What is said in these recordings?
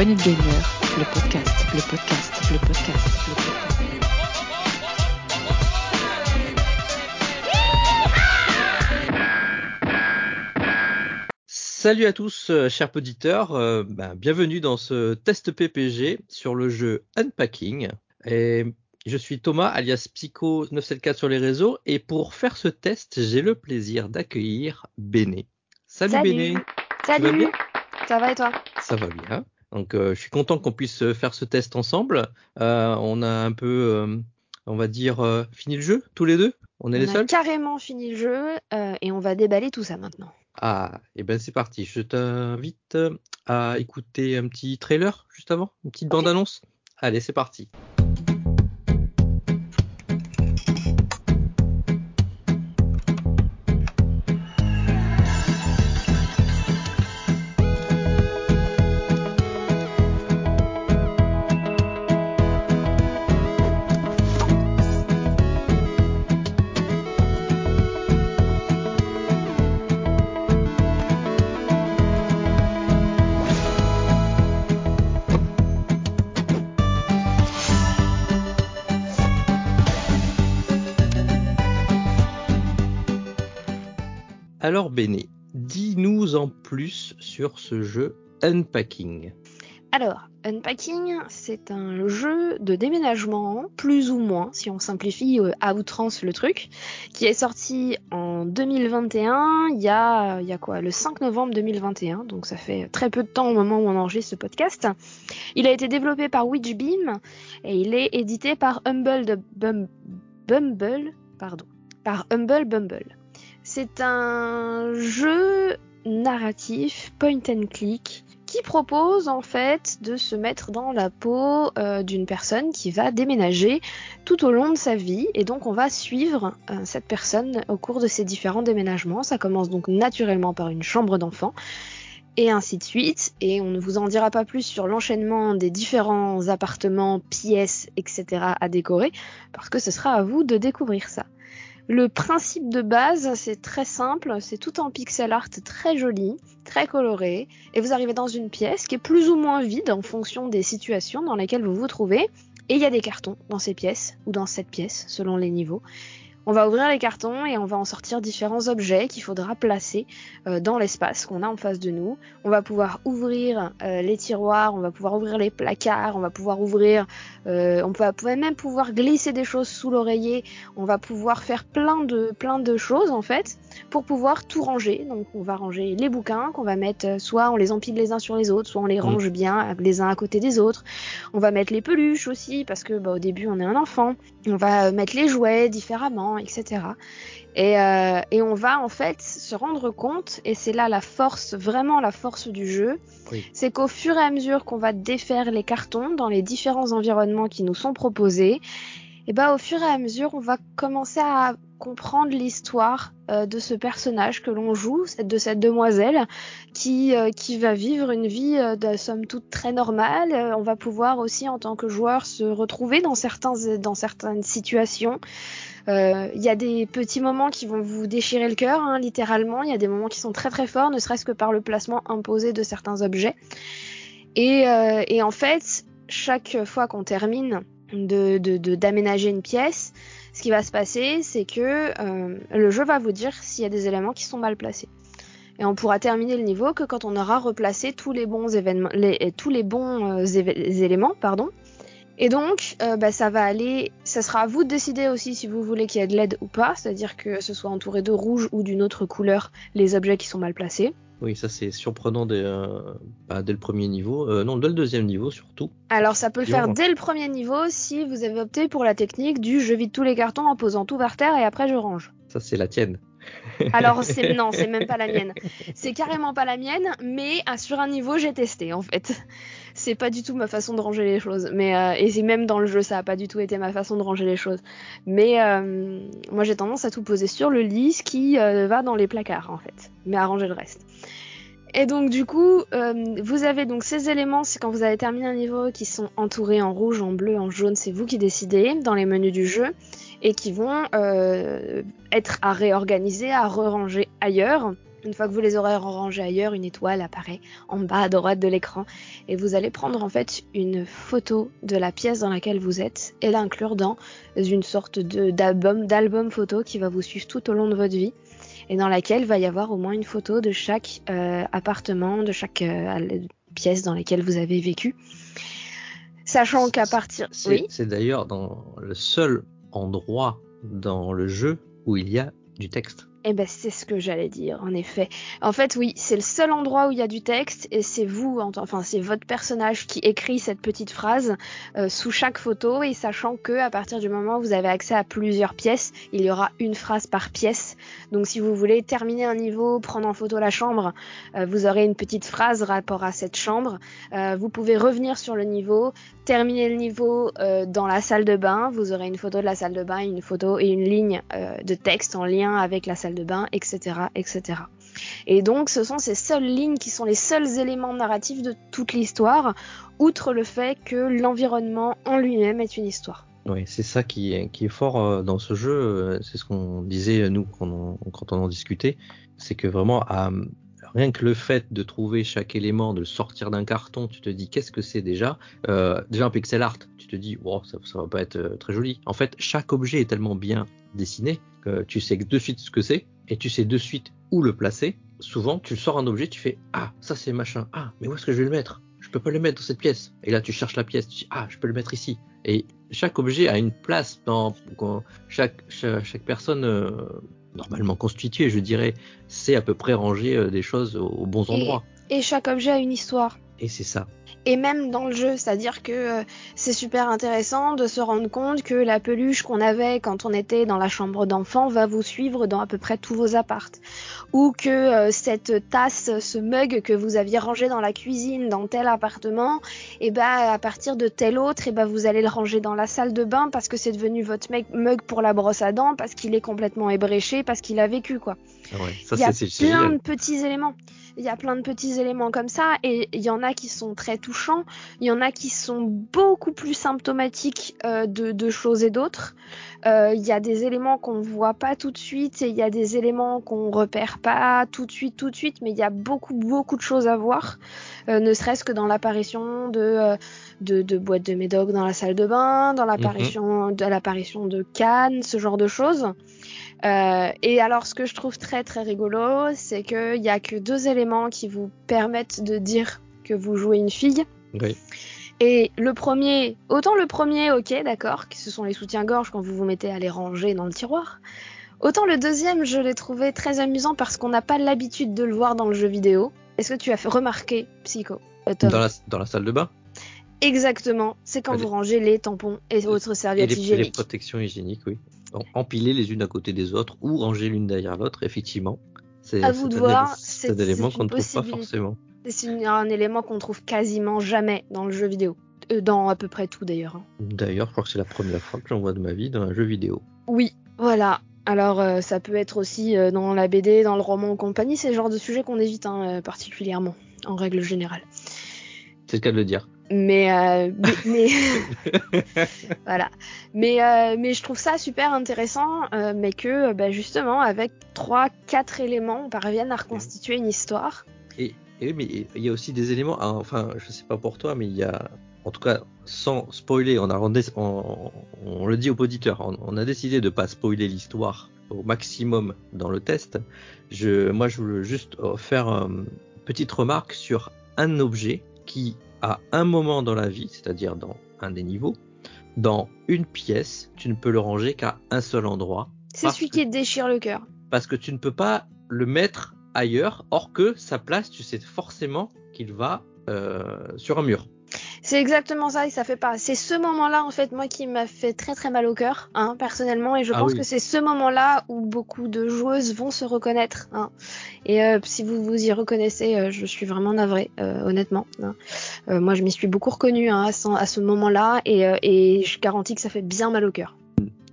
Poignée de Gamer, le podcast, le podcast, le podcast, le podcast. Salut à tous, euh, chers auditeurs. euh, ben, bienvenue dans ce test PPG sur le jeu Unpacking. Et je suis Thomas, alias Psycho974 sur les réseaux. Et pour faire ce test, j'ai le plaisir d'accueillir Béné. Salut, Salut. Béné. Salut vas bien? Ça va et toi? Ça va bien. Donc, euh, je suis content qu'on puisse euh, faire ce test ensemble. Euh, on a un peu, on va dire, fini le jeu tous les deux? On est les On a seuls? carrément fini le jeu et on va déballer tout ça maintenant. Ah, et ben c'est parti. Je t'invite à écouter un petit trailer juste avant, une petite bande-annonce? Allez, c'est parti. Alors, Béné, dis-nous en plus sur ce jeu Unpacking. Alors, Unpacking, c'est un jeu de déménagement, plus ou moins, si on simplifie euh, à outrance le truc, qui est sorti en 2021, il y a, quoi, le 5 novembre 2021, donc ça fait très peu de temps au moment où on enregistre ce podcast. Il a été développé par Witchbeam et il est édité par pardon, par Humble Bumble. C'est un jeu narratif point and click qui propose en fait de se mettre dans la peau euh, d'une personne qui va déménager tout au long de sa vie et donc on va suivre euh, cette personne au cours de ses différents déménagements. Ça commence donc naturellement par une chambre d'enfant et ainsi de suite et on ne vous en dira pas plus sur l'enchaînement des différents appartements, pièces, etc. à décorer parce que ce sera à vous de découvrir ça. Le principe de base, c'est très simple, c'est tout en pixel art très joli, très coloré, et vous arrivez dans une pièce qui est plus ou moins vide en fonction des situations dans lesquelles vous vous trouvez, et il y a des cartons dans ces pièces, ou dans cette pièce, selon les niveaux. On va ouvrir les cartons et on va en sortir différents objets qu'il faudra placer euh, dans l'espace qu'on a en face de nous. On va pouvoir ouvrir euh, les tiroirs, on va pouvoir ouvrir les placards, on va pouvoir ouvrir, euh, on va, même pouvoir glisser des choses sous l'oreiller, on va pouvoir faire plein de plein de choses en fait pour pouvoir tout ranger. Donc on va ranger les bouquins qu'on va mettre soit on les empile les uns sur les autres, soit on les range bien les uns à côté des autres. On va mettre les peluches aussi parce que bah, au début on est un enfant. On va mettre les jouets différemment, etc. Et, euh, et on va en fait se rendre compte, et c'est là la force, vraiment la force du jeu, Oui. c'est qu'au fur et à mesure qu'on va défaire les cartons dans les différents environnements qui nous sont proposés, et bah au fur et à mesure on va commencer à comprendre l'histoire euh, de ce personnage que l'on joue, de cette demoiselle qui, euh, qui va vivre une vie euh, de somme toute très normale. On va pouvoir aussi en tant que joueur se retrouver dans, certains, dans certaines situations. Euh, Il y a des petits moments qui vont vous déchirer le cœur, hein, littéralement. Il y a des moments qui sont très très forts, ne serait-ce que par le placement imposé de certains objets. Et, euh, en fait, chaque fois qu'on termine d'aménager une pièce, ce qui va se passer, c'est que euh, le jeu va vous dire s'il y a des éléments qui sont mal placés. Et on pourra terminer le niveau que quand on aura replacé tous les bons éléments, pardon. Et donc, euh, bah, ça va aller, ça sera à vous de décider aussi si vous voulez qu'il y ait de l'aide ou pas, c'est-à-dire que ce soit entouré de rouge ou d'une autre couleur les objets qui sont mal placés. Oui, ça c'est surprenant dès, euh, bah, dès le premier niveau. Euh, non, dès le deuxième niveau surtout. Alors ça peut le faire dès le premier niveau si vous avez opté pour la technique du je vide tous les cartons en posant tout par terre et après je range. Ça c'est la tienne. Alors c'est non, c'est même pas la mienne. C'est carrément pas la mienne, mais ah, sur un niveau j'ai testé en fait. C'est pas du tout ma façon de ranger les choses, mais euh, et c'est même dans le jeu ça a pas du tout été ma façon de ranger les choses. Mais euh, moi j'ai tendance à tout poser sur le lit, ce qui euh, va dans les placards en fait, mais à ranger le reste. Et donc du coup, euh, vous avez donc ces éléments, c'est quand vous avez terminé un niveau qui sont entourés en rouge, en bleu, en jaune, c'est vous qui décidez dans les menus du jeu et qui vont euh, être à réorganiser, à re-ranger ailleurs. Une fois que vous les aurez rangés ailleurs, une étoile apparaît en bas à droite de l'écran et vous allez prendre en fait une photo de la pièce dans laquelle vous êtes et l'inclure dans une sorte de- d'album d'album photo qui va vous suivre tout au long de votre vie et dans laquelle va y avoir au moins une photo de chaque euh, appartement, de chaque euh, pièce dans laquelle vous avez vécu. Sachant qu'à partir... C'est Oui c'est d'ailleurs dans le seul endroit dans le jeu où il y a du texte. Eh ben c'est ce que j'allais dire, en effet. En fait, oui, c'est le seul endroit où il y a du texte et c'est vous, enfin c'est votre personnage qui écrit cette petite phrase euh, sous chaque photo et sachant que à partir du moment où vous avez accès à plusieurs pièces, il y aura une phrase par pièce. Donc si vous voulez terminer un niveau, prendre en photo la chambre, euh, vous aurez une petite phrase rapport à cette chambre. Euh, vous pouvez revenir sur le niveau, terminer le niveau dans la salle de bain, vous aurez une photo de la salle de bain, une photo et une ligne de texte en lien avec la salle de bain, etc., etc. Et donc, ce sont ces seules lignes qui sont les seuls éléments narratifs de toute l'histoire, outre le fait que l'environnement en lui-même est une histoire. Oui, c'est ça qui est, fort euh, dans ce jeu. euh, C'est ce qu'on disait nous quand on, quand on en discutait. C'est que vraiment, à- rien que le fait de trouver chaque élément, de le sortir d'un carton, tu te dis qu'est-ce que c'est déjà? Euh, Déjà un pixel art, tu te dis wow, ça, ça va pas être euh, très joli. En fait, chaque objet est tellement bien dessiné que tu sais de suite ce que c'est et tu sais de suite où le placer. Souvent, tu sors un objet, tu fais ah ça c'est machin. Ah mais où est-ce que je vais le mettre? Je peux pas le mettre dans cette pièce. Et là, tu cherches la pièce. Tu dis ah je peux le mettre ici. Et chaque objet a une place dans chaque, chaque personne euh, normalement constituée, je dirais, sait à peu près ranger euh, des choses aux, bons endroits. Et chaque objet a une histoire. Et c'est ça. et même dans le jeu, c'est-à-dire que euh, c'est super intéressant de se rendre compte que la peluche qu'on avait quand on était dans la chambre d'enfant va vous suivre dans à peu près tous vos appartes, ou que euh, cette tasse, ce mug que vous aviez rangé dans la cuisine dans tel appartement, et ben à partir de tel autre, et ben vous allez le ranger dans la salle de bain parce que c'est devenu votre mug pour la brosse à dents, parce qu'il est complètement ébréché, parce qu'il a vécu quoi. Ouais, ça Il y a plein génial. de petits éléments. Il y a plein de petits éléments comme ça et il y en a qui sont très touchants. Il y en a qui sont beaucoup plus symptomatiques euh, de, de choses et d'autres. Euh, Il y a des éléments qu'on voit pas tout de suite et il y a des éléments qu'on repère pas tout de suite, tout de suite. Mais il y a beaucoup, beaucoup de choses à voir. Euh, ne serait-ce que dans l'apparition de, de, de boîtes de médoc dans la salle de bain, dans l'apparition de l'apparition de cannes, ce genre de choses. Euh, et alors, ce que je trouve très très rigolo, c'est qu'il y a que deux éléments qui vous permettent de dire que vous jouez une fille. Oui. Et le premier, autant le premier, ok, d'accord, que ce sont les soutiens-gorge quand vous vous mettez à les ranger dans le tiroir. Autant le deuxième, je l'ai trouvé très amusant parce qu'on n'a pas l'habitude de le voir dans le jeu vidéo. Est-ce que tu as fait remarquer, Psycho euh, Tom Dans la, dans la salle de bain? Exactement, c'est quand Les- vous rangez les tampons et autres et serviettes les, et les hygiéniques. protections hygiéniques, oui. En- Empiler les unes à côté des autres ou ranger l'une derrière l'autre, effectivement. C'est À vous c'est de un voir, élé- c'est- c'est un élément qu'on ne trouve pas forcément. C'est un élément qu'on trouve quasiment jamais dans le jeu vidéo. Euh, dans à peu près tout d'ailleurs. hein. D'ailleurs, je crois que c'est la première fois que j'en vois de ma vie dans un jeu vidéo. Oui, voilà. Alors euh, ça peut être aussi euh, dans la BD, dans le roman ou compagnie, c'est le genre de sujet qu'on évite hein, particulièrement, en règle générale. C'est le cas de le dire. Mais, euh, mais, mais- voilà. Mais, euh, mais je trouve ça super intéressant, euh, mais que bah, justement avec trois, quatre éléments, on parvienne à reconstituer une histoire. Et, et oui, mais il y a aussi des éléments, hein, enfin, je sais pas pour toi, mais il y a, en tout cas, sans spoiler, on, a, on, on- on le dit aux auditeurs, on, on a décidé de pas spoiler l'histoire au maximum dans le test. Je, moi, je voulais juste faire une petite remarque sur un objet qui, à un moment dans la vie, c'est-à-dire dans un des niveaux, dans une pièce, tu ne peux le ranger qu'à un seul endroit. C'est celui que- qui déchire le cœur. parce que tu ne peux pas le mettre ailleurs, or que sa place, tu sais forcément qu'il va euh, sur un mur. C'est exactement ça et ça fait pas. C'est ce moment-là en fait moi qui m'a fait très très mal au cœur, hein, personnellement, et je Ah pense oui. que c'est ce moment-là où beaucoup de joueuses vont se reconnaître. Hein. Et euh, si vous vous y reconnaissez, euh, je suis vraiment navrée, euh, honnêtement. hein. Moi je m'y suis beaucoup reconnue à ce, à ce moment-là et, et je garantis que ça fait bien mal au cœur.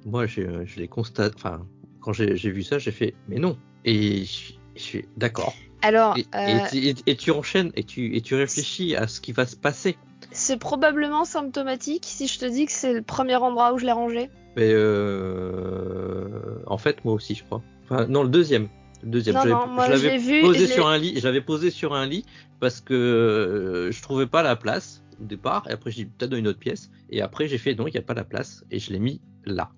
Moi, j'ai- je l'ai constaté, enfin, quand j'ai j'ai vu ça, j'ai fait, mais non. Et je, je suis d'accord. Alors, Et, euh, et- et- et tu enchaînes et tu, et tu réfléchis à ce qui va se passer. C'est probablement symptomatique si je te dis que c'est le premier endroit où je l'ai rangé. Mais euh, en fait, moi aussi, je crois. Enfin, non, le deuxième. Le deuxième. Non, non, moi, je l'avais vu, posé sur un lit. Je l'avais posé sur un lit parce que euh, je trouvais pas la place au départ. Et après, j'ai dit peut-être dans une autre pièce. Et après, j'ai fait non, il n'y a pas la place. Et je l'ai mis là.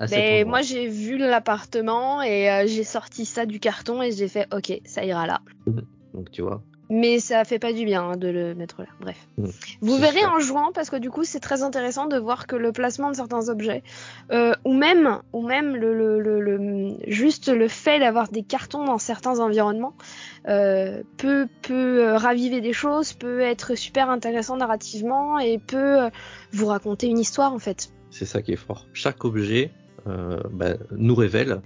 Cet Ben, moi, j'ai vu l'appartement et euh, j'ai sorti ça du carton et j'ai fait OK, ça ira là. Donc tu vois. Mais ça fait pas du bien hein, de le mettre là. Bref. Mm. Vous verrez en jouant parce que du coup c'est très intéressant de voir que le placement de certains objets euh, ou même ou même le, le, le- le- juste le fait d'avoir des cartons dans certains environnements euh, peut peut euh, raviver des choses, peut être super intéressant narrativement et peut vous raconter une histoire en fait. C'est ça qui est fort. Chaque objet euh, bah, nous révèle.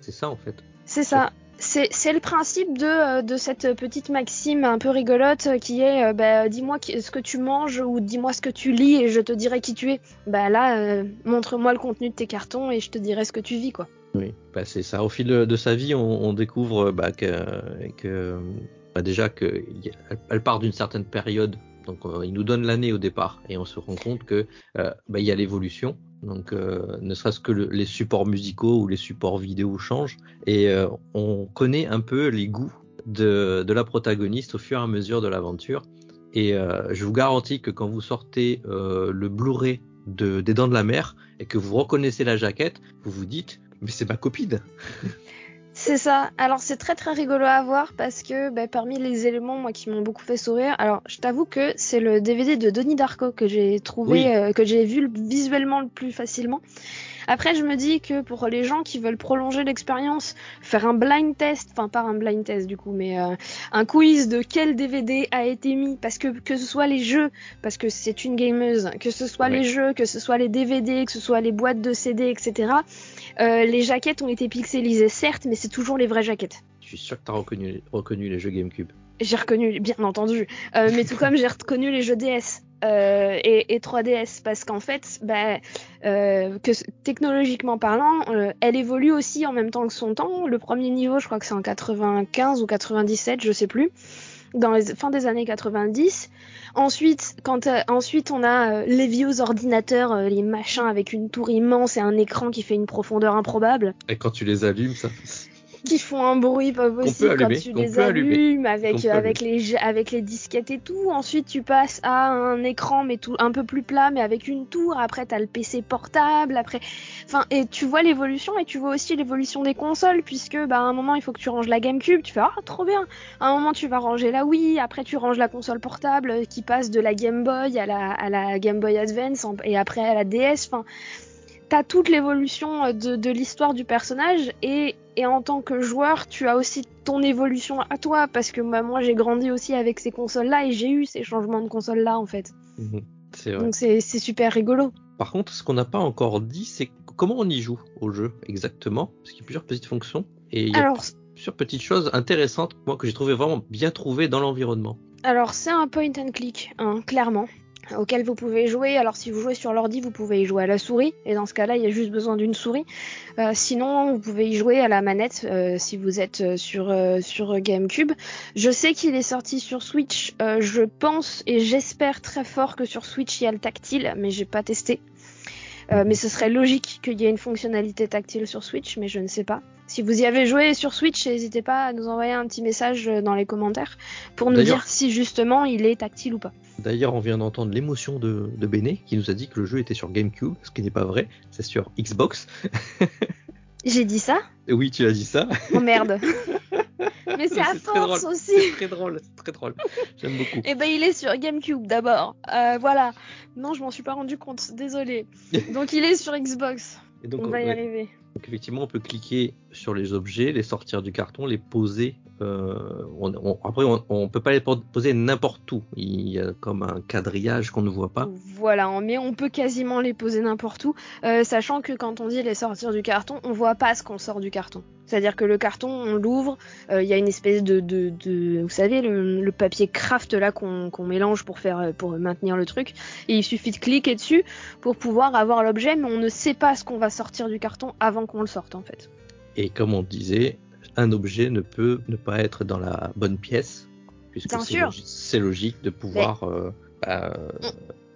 C'est ça en fait. C'est ça. C'est le principe de, euh, de cette petite maxime un peu rigolote euh, qui est euh, bah, dis-moi ce que tu manges ou dis-moi ce que tu lis et je te dirai qui tu es. Bah là, montre-moi le contenu de tes cartons et je te dirai ce que tu vis quoi. Oui, bah, c'est ça. Au fil de sa vie, on, découvre bah, que, déjà qu'elle elle part d'une certaine période. Donc, il nous donne l'année au départ et on se rend compte que il y a l'évolution. Donc, euh, ne serait-ce que le- les supports musicaux ou les supports vidéo changent et euh, on connaît un peu les goûts de, de la protagoniste au fur et à mesure de l'aventure. Et euh, je vous garantis que quand vous sortez euh, le Blu-ray de, des Dents de la Mer et que vous reconnaissez la jaquette, vous vous dites mais c'est ma copine. C'est ça. Alors c'est très très rigolo à voir parce que bah, parmi les éléments moi qui m'ont beaucoup fait sourire, alors je t'avoue que c'est le DVD de Donnie Darko que j'ai trouvé, Oui. euh, que j'ai vu le- visuellement le plus facilement. Après je me dis que pour les gens qui veulent prolonger l'expérience, faire un blind test, enfin pas un blind test du coup, mais euh, un quiz de quel DVD a été mis, parce que que ce soit les jeux, parce que c'est une gameuse, que ce soit les jeux, que ce soit les DVD, que ce soit les boîtes de CD, etc. Euh, les jaquettes ont été pixelisées, certes, mais c'est toujours les vraies jaquettes. Je suis sûr que tu as reconnu, reconnu les jeux GameCube. J'ai reconnu, bien entendu, Euh, mais tout comme j'ai reconnu les jeux DS euh, et, et 3DS, parce qu'en fait, bah, euh, que technologiquement parlant, euh, elle évolue aussi en même temps que son temps. Le premier niveau, je crois que c'est en 95 ou 97, je sais plus, dans les fin des années 90. Ensuite, quand ensuite on a les vieux ordinateurs, les machins avec une tour immense et un écran qui fait une profondeur improbable. Et quand tu les allumes, ça. Qui font un bruit pas possible quand tu les allumes avec avec les avec les disquettes et tout. Ensuite, tu passes à un écran mais tout un peu plus plat mais avec une tour. Après, t'as le PC portable. Après, enfin et tu vois l'évolution et tu vois aussi l'évolution des consoles puisque bah à un moment il faut que tu ranges la GameCube. Tu fais ah trop bien. À un moment tu vas ranger la Wii. Après tu ranges la console portable euh, qui passe de la Game Boy à la à la Game Boy Advance et après à la DS. Enfin t'as toute l'évolution euh, de, de l'histoire du personnage et, et en tant que joueur, tu as aussi ton évolution à toi parce que bah, moi j'ai grandi aussi avec ces consoles-là et j'ai eu ces changements de consoles-là en fait. Mhm. Vrai. Donc c'est c'est super rigolo. Par contre, ce qu'on n'a pas encore dit, c'est comment on y joue au jeu exactement? Parce qu'il y a plusieurs petites fonctions. Et il y a Alors, plusieurs petites choses intéressantes, moi, que j'ai trouvé vraiment bien trouvées dans l'environnement. alors c'est un point and click, hein, clairement auquel vous pouvez jouer. Alors si vous jouez sur l'ordi, vous pouvez y jouer à la souris, et dans ce cas-là, il y a juste besoin d'une souris. Euh, sinon, vous pouvez y jouer à la manette euh, si vous êtes euh, sur sur GameCube. Je sais qu'il est sorti sur Switch. je pense et j'espère très fort que sur Switch il y a le tactile, mais j'ai pas testé. Euh, mais ce serait logique qu'il y ait une fonctionnalité tactile sur Switch, mais je ne sais pas. Si vous y avez joué sur Switch, n'hésitez pas à nous envoyer un petit message euh, dans les commentaires pour nous dire si justement il est tactile ou pas. D'ailleurs, on vient d'entendre l'émotion de, de Béné qui nous a dit que le jeu était sur GameCube, ce qui n'est pas vrai, c'est sur Xbox. J'ai dit ça Et oui, tu as dit ça. Oh merde. Mais c'est à force drôle. aussi. C'est très drôle, c'est très drôle. J'aime beaucoup. Eh ben il est sur GameCube d'abord. Euh, voilà. Non, je m'en suis pas rendu compte. Désolé. Donc il est sur Xbox. Et donc, On va y ouais. arriver. Donc effectivement, on peut cliquer sur les objets, les sortir du carton, les poser. Euh, on- on- après, on, on peut pas les po- poser n'importe où. Il y a comme un quadrillage qu'on ne voit pas. Voilà, mais on peut quasiment les poser n'importe où, euh, sachant que quand on dit les sortir du carton, on voit pas ce qu'on sort du carton. C'est-à-dire que le carton, on l'ouvre, euh, il y a une espèce de, de, de- vous savez, le, le papier craft là qu'on mélange pour faire, pour maintenir le truc, et il suffit de cliquer dessus pour pouvoir avoir l'objet, mais on ne sait pas ce qu'on va sortir du carton avant qu'on le sorte en fait. Et comme on disait, un objet ne peut ne pas être dans la bonne pièce, puisque c'est logique de pouvoir euh, bah,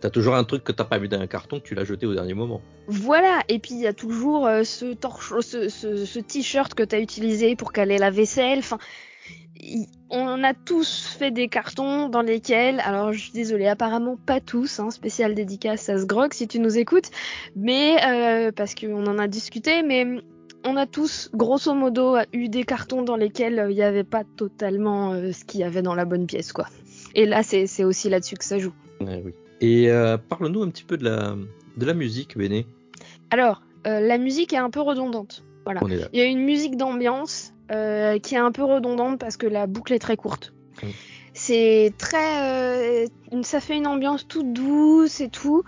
T'as toujours un truc que t'as pas vu dans un carton que tu l'as jeté au dernier moment. Voilà, et puis il y a toujours euh, ce, torche, ce, ce, ce t-shirt que t'as utilisé pour caler la vaisselle. Enfin, on a tous fait des cartons dans lesquels, alors je suis désolée, apparemment pas tous, hein, spécial dédicace à Sgrog si tu nous écoutes, mais euh, parce qu'on en a discuté, mais on a tous, grosso modo, eu des cartons dans lesquels euh, il n'y avait pas totalement euh, ce qu'il y avait dans la bonne pièce, quoi. Et là, c'est aussi là-dessus que ça joue. Ouais, oui. Et euh, parle-nous un petit peu de la, de la musique, Béné. Alors, euh, la musique est un peu redondante. Voilà. Il y a une musique d'ambiance qui est un peu redondante parce que la boucle est très courte. Mm. C'est très, ça fait une ambiance toute douce et tout,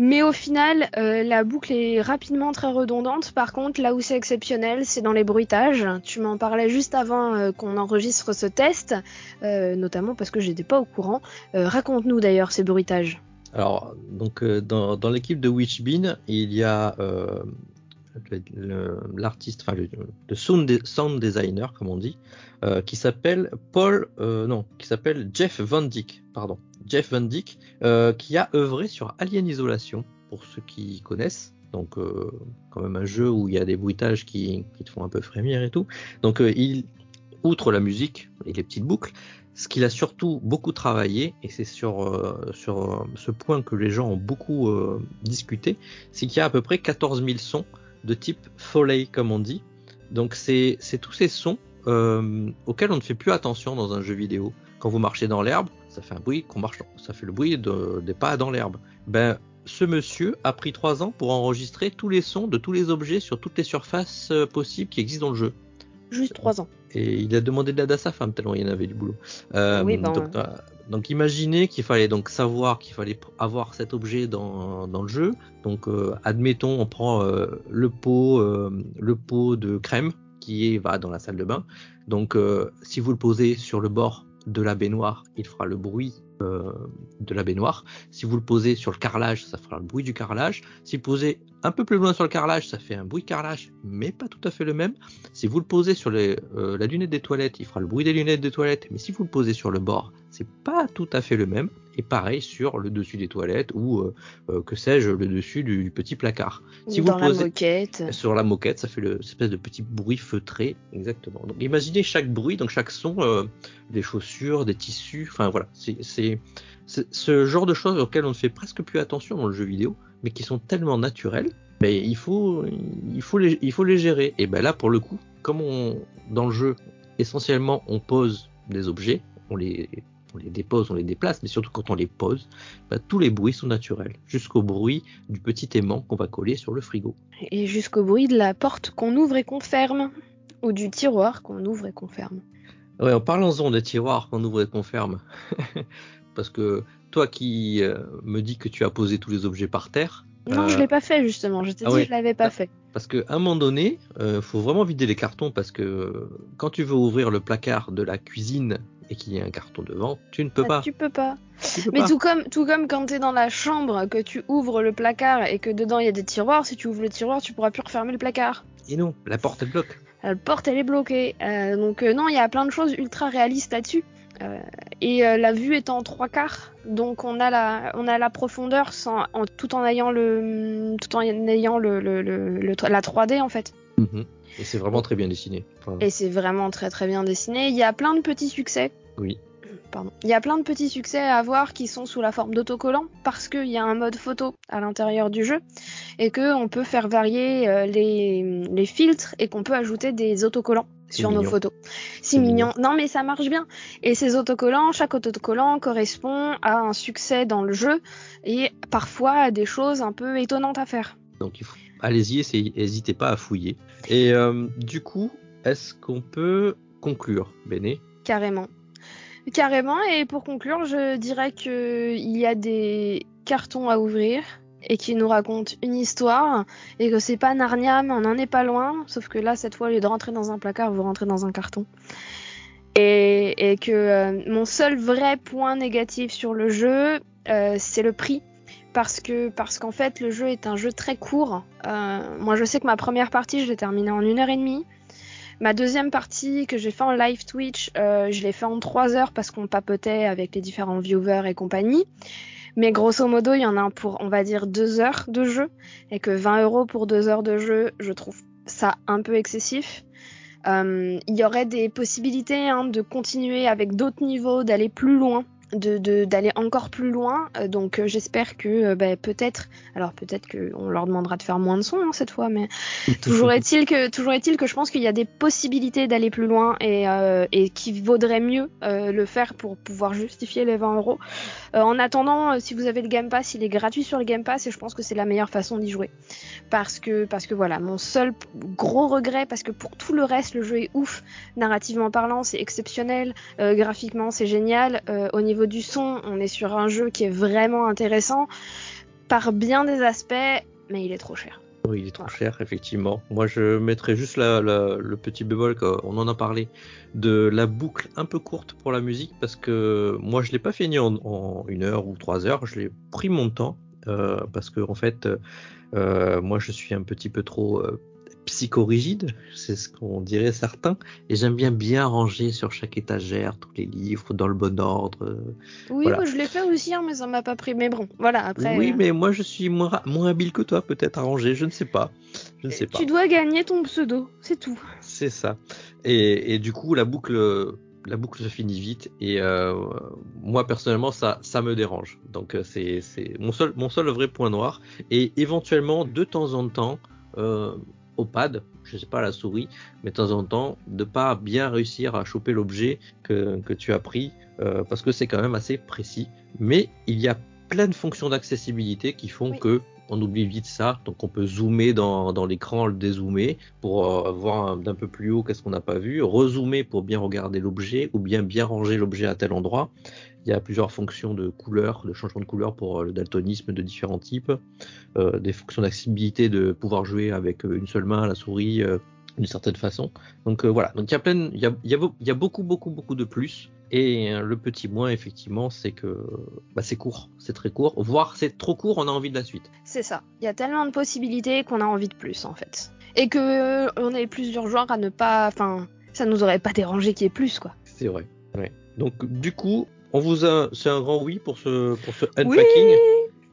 mais au final, euh, la boucle est rapidement très redondante. Par contre, là où c'est exceptionnel, c'est dans les bruitages. Tu m'en parlais juste avant euh, qu'on enregistre ce test, euh, notamment parce que j'étais pas au courant. Raconte-nous d'ailleurs ces bruitages. Alors, donc, dans, dans l'équipe de Witchbean, il y a l'artiste, enfin, le, sound, de- sound designer, comme on dit, euh, qui s'appelle Paul, euh, non, qui s'appelle Jeff Van Dyke, pardon, Jeff Van Dyke, euh, qui a œuvré sur Alien Isolation, pour ceux qui connaissent. Donc, quand même un jeu où il y a des bruitages qui, qui te font un peu frémir et tout. Donc, il, outre la musique et les petites boucles, ce qu'il a surtout beaucoup travaillé, et c'est sur, sur ce point que les gens ont beaucoup discuté, c'est qu'il y a à peu près 14 000 sons de type Foley, comme on dit. Donc c'est tous ces sons euh, auxquels on ne fait plus attention dans un jeu vidéo. Quand vous marchez dans l'herbe, ça fait un bruit qu'on marche, ça fait le bruit de- des pas dans l'herbe. Ben ce monsieur a pris trois ans pour enregistrer tous les sons de tous les objets sur toutes les surfaces euh, possibles qui existent dans le jeu. Juste trois ans. Et il a demandé de l'aide à sa femme tellement il y en avait du boulot. Euh, Oui, ben, donc, donc imaginez qu'il fallait donc savoir qu'il fallait avoir cet objet dans, dans le jeu. Donc euh, admettons on prend euh, le pot euh, le pot de crème qui va dans la salle de bain. Donc si vous le posez sur le bord de la baignoire, il fera le bruit euh, de la baignoire. Si vous le posez sur le carrelage, ça fera le bruit du carrelage. Si vous le posez un peu plus loin sur le carrelage, ça fait un bruit de carrelage, mais pas tout à fait le même. Si vous le posez sur euh, la lunette des toilettes, il fera le bruit des lunettes des toilettes, mais si vous le posez sur le bord, c'est pas tout à fait le même. Et pareil sur le dessus des toilettes ou euh, euh, que sais-je, le dessus du, du petit placard. Si Ou vous posez la moquette. sur la moquette, ça fait le, cette espèce de petit bruit feutré, exactement. Donc imaginez chaque bruit, donc chaque son, euh, des chaussures, des tissus, enfin voilà, c'est ce genre de choses auxquelles on ne fait presque plus attention dans le jeu vidéo, mais qui sont tellement naturelles, mais il faut, il faut les, il faut les gérer. Et ben là, pour le coup, comme on, dans le jeu, essentiellement, on pose des objets, on les, on les dépose, on les déplace, mais surtout quand on les pose, ben, tous les bruits sont naturels, jusqu'au bruit du petit aimant qu'on va coller sur le frigo. Et jusqu'au bruit de la porte qu'on ouvre et qu'on ferme. Ou du tiroir qu'on ouvre et qu'on ferme. Ouais, en parlant-en des tiroirs qu'on ouvre et qu'on ferme, parce que toi qui euh, me dis que tu as posé tous les objets par terre, Non, Euh, je l'ai pas fait justement. Je t'ai ah dit ouais. que je l'avais pas Ah. fait. parce qu'à un moment donné, euh, faut vraiment vider les cartons parce que euh, quand tu veux ouvrir le placard de la cuisine et qu'il y a un carton devant, tu ne peux Ah, pas. Tu peux pas. Tu peux Mais pas. tout comme, tout comme quand t'es dans la chambre, que tu ouvres le placard et que dedans il y a des tiroirs, si tu ouvres le tiroir, tu pourras plus refermer le placard. Et non, la porte elle bloque. La porte elle est bloquée. Euh, donc euh, non, il y a plein de choses ultra réalistes là-dessus. Euh, et euh, la vue est en trois quarts, donc on a la, on a la profondeur sans, en, tout en ayant le, tout en ayant le, le, le- le- la 3D en fait. Mhm. Et c'est vraiment très bien dessiné. Enfin, Et c'est vraiment très très bien dessiné. Il y a plein de petits succès. Oui. Pardon. Il y a plein de petits succès à avoir qui sont sous la forme d'autocollants parce qu'il y a un mode photo à l'intérieur du jeu et que on peut faire varier euh, les, les filtres et qu'on peut ajouter des autocollants sur nos photos. C'est mignon. Non mais ça marche bien. Et ces autocollants, chaque autocollant correspond à un succès dans le jeu et parfois à des choses un peu étonnantes à faire. Donc allez-y, n'hésitez pas à fouiller. Et euh, du coup, est-ce qu'on peut conclure, Béné? Carrément. Carrément, et pour conclure, je dirais que il y a des cartons à ouvrir et qui nous racontent une histoire et que c'est pas Narnia, mais on n'en est pas loin, sauf que là, cette fois, au lieu de rentrer dans un placard, vous rentrez dans un carton. Et, et que euh, mon seul vrai point négatif sur le jeu, euh, c'est le prix. Parce que parce qu'en fait le jeu est un jeu très court. Euh, moi je sais que ma première partie je l'ai terminée en une heure et demie. Ma deuxième partie que j'ai fait en live Twitch, euh, je l'ai fait en trois heures parce qu'on papotait avec les différents viewers et compagnie. Mais grosso modo, il y en a un pour, on va dire, deux heures de jeu. Et que 20 euros pour deux heures de jeu, je trouve ça un peu excessif. Euh, il y aurait des possibilités hein, de continuer avec d'autres niveaux, d'aller plus loin de d'aller encore plus loin. Euh, donc euh, j'espère que euh, bah, peut-être, alors peut-être qu'on leur demandera de faire moins de son hein, cette fois, mais toujours est-il que toujours est-il que je pense qu'il y a des possibilités d'aller plus loin et, et qu'il vaudrait mieux le faire pour pouvoir justifier les 20 euros. en attendant, si vous avez le Game Pass, il est gratuit sur le Game Pass et je pense que c'est la meilleure façon d'y jouer. Parce que parce que voilà, mon seul gros regret, parce que pour tout le reste, le jeu est ouf, narrativement parlant, c'est exceptionnel, graphiquement c'est génial, au niveau du son, on est sur un jeu qui est vraiment intéressant par bien des aspects, mais il est trop cher. Oui, il est trop cher, effectivement. Moi, je mettrais juste le petit bémol, on en a parlé, de la boucle un peu courte pour la musique, parce que moi, je l'ai pas fini en, une heure ou trois heures, je l'ai pris mon temps, euh, parce que en fait, euh, moi, je suis un petit peu trop euh, psychorigide, c'est ce qu'on dirait certains, et j'aime bien bien ranger sur chaque étagère tous les livres dans le bon ordre. Oui, moi je l'ai fait aussi, hein, mais ça m'a pas pris. Mais bon, voilà. Après. Oui, euh, mais moi je suis moins, moins habile que toi peut-être à ranger, je ne sais pas, je ne sais pas. Tu dois gagner ton pseudo, c'est tout. C'est ça. Et, et, du coup la boucle. La boucle se finit vite et euh, moi personnellement ça ça me dérange donc euh, c'est c'est mon seul mon seul vrai point noir et éventuellement de temps en temps euh, au pad, je sais pas la souris, mais de temps en temps, de pas bien réussir à choper l'objet que, tu as pris, euh, parce que c'est quand même assez précis. Mais il y a plein de fonctions d'accessibilité qui font que on oublie vite ça, donc on peut zoomer dans, dans l'écran, le dézoomer pour euh, voir d'un peu plus haut qu'est-ce qu'on n'a pas vu, rezoomer pour bien regarder l'objet ou bien bien ranger l'objet à tel endroit. Il y a plusieurs fonctions de couleur, de changement de couleur pour euh, le daltonisme de différents types, euh, des fonctions d'accessibilité de pouvoir jouer avec euh, une seule main la souris d'une certaine façon. Donc voilà, donc il y a plein, il y a, il y a, beaucoup beaucoup beaucoup de plus. Et le petit moins effectivement, c'est que bah, c'est court, c'est très court, voire c'est trop court, on a envie de la suite. C'est ça. Il y a tellement de possibilités qu'on a envie de plus en fait, et que on est plusieurs joueurs à ne pas, enfin, ça nous aurait pas dérangé qu'il y ait plus quoi. C'est vrai. Ouais. Donc du coup, on vous a, c'est un grand oui pour ce, pour ce unpacking.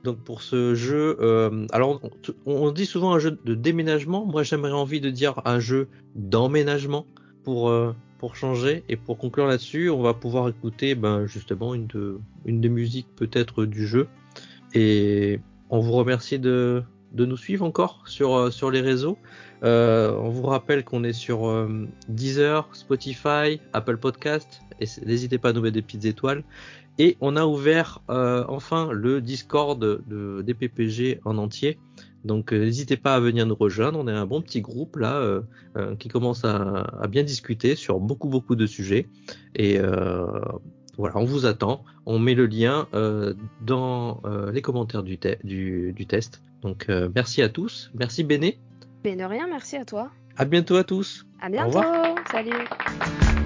Donc pour ce jeu, euh, alors on, dit souvent un jeu de déménagement. Moi j'aimerais envie de dire un jeu d'emménagement pour euh, pour changer et pour conclure là-dessus, on va pouvoir écouter ben justement une de une des musiques peut-être du jeu et on vous remercie de de nous suivre encore sur euh, les réseaux. on vous rappelle qu'on est sur Deezer, Spotify, Apple Podcast, n'hésitez pas à nous mettre des petites étoiles. Et on a ouvert euh, enfin le Discord de, des PPG en entier. Donc euh, n'hésitez pas à venir nous rejoindre. On est un bon petit groupe là euh, qui commence à, bien discuter sur beaucoup beaucoup de sujets. Et voilà, on vous attend. On met le lien dans les commentaires du, test. Donc merci à tous. Merci Béné. Mais de rien, merci à toi. À bientôt à tous. À bientôt. Salut.